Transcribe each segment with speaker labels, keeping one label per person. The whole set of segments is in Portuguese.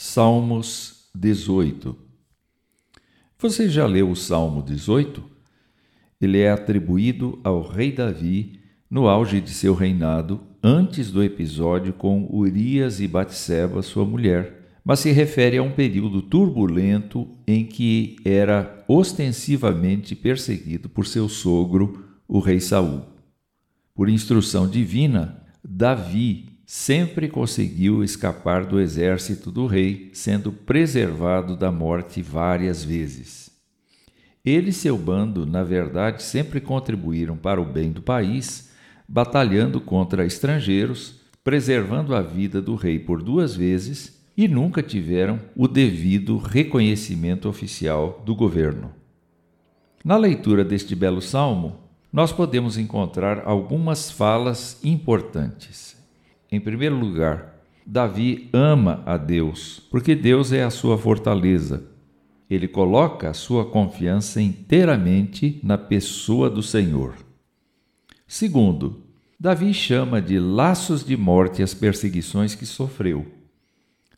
Speaker 1: Salmos 18 Você já leu o Salmo 18? Ele é atribuído ao rei Davi no auge de seu reinado, antes do episódio com Urias e Batseba, sua mulher, mas se refere a um período turbulento em que era ostensivamente perseguido por seu sogro, o rei Saul. Por instrução divina, Davi sempre conseguiu escapar do exército do rei, sendo preservado da morte várias vezes. Ele e seu bando, na verdade, sempre contribuíram para o bem do país, batalhando contra estrangeiros, preservando a vida do rei por duas vezes e nunca tiveram o devido reconhecimento oficial do governo. Na leitura deste belo salmo, nós podemos encontrar algumas falas importantes. Em primeiro lugar, Davi ama a Deus, porque Deus é a sua fortaleza. Ele coloca a sua confiança inteiramente na pessoa do Senhor. Segundo, Davi chama de laços de morte as perseguições que sofreu.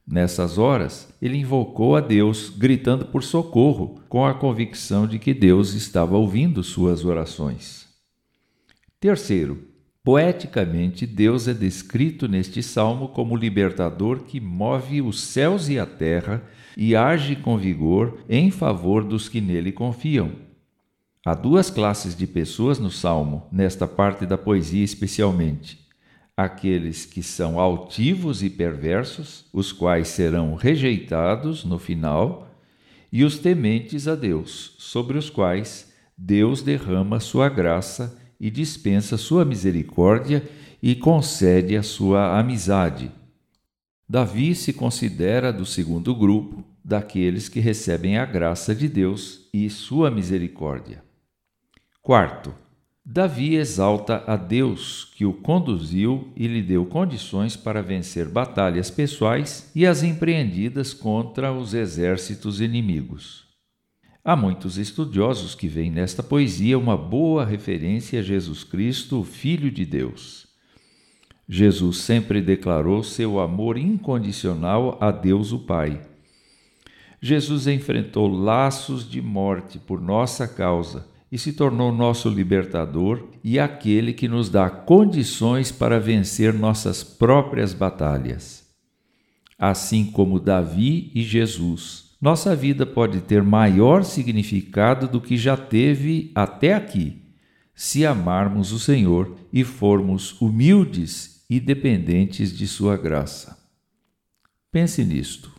Speaker 1: Nessas horas, ele invocou a Deus, gritando por socorro, com a convicção de que Deus estava ouvindo suas orações. Terceiro, Poeticamente, Deus é descrito neste salmo como libertador que move os céus e a terra e age com vigor em favor dos que nele confiam. Há duas classes de pessoas no salmo, nesta parte da poesia especialmente: aqueles que são altivos e perversos, os quais serão rejeitados no final, e os tementes a Deus, sobre os quais Deus derrama sua graça e dispensa sua misericórdia e concede a sua amizade. Davi se considera do segundo grupo, daqueles que recebem a graça de Deus e sua misericórdia. Quarto, Davi exalta a Deus que o conduziu e lhe deu condições para vencer batalhas pessoais e as empreendidas contra os exércitos inimigos. Há muitos estudiosos que veem nesta poesia uma boa referência a Jesus Cristo, Filho de Deus. Jesus sempre declarou seu amor incondicional a Deus o Pai. Jesus enfrentou laços de morte por nossa causa e se tornou nosso libertador e aquele que nos dá condições para vencer nossas próprias batalhas. Assim como Davi e Jesus, nossa vida pode ter maior significado do que já teve até aqui, se amarmos o Senhor e formos humildes e dependentes de Sua graça. Pense nisto.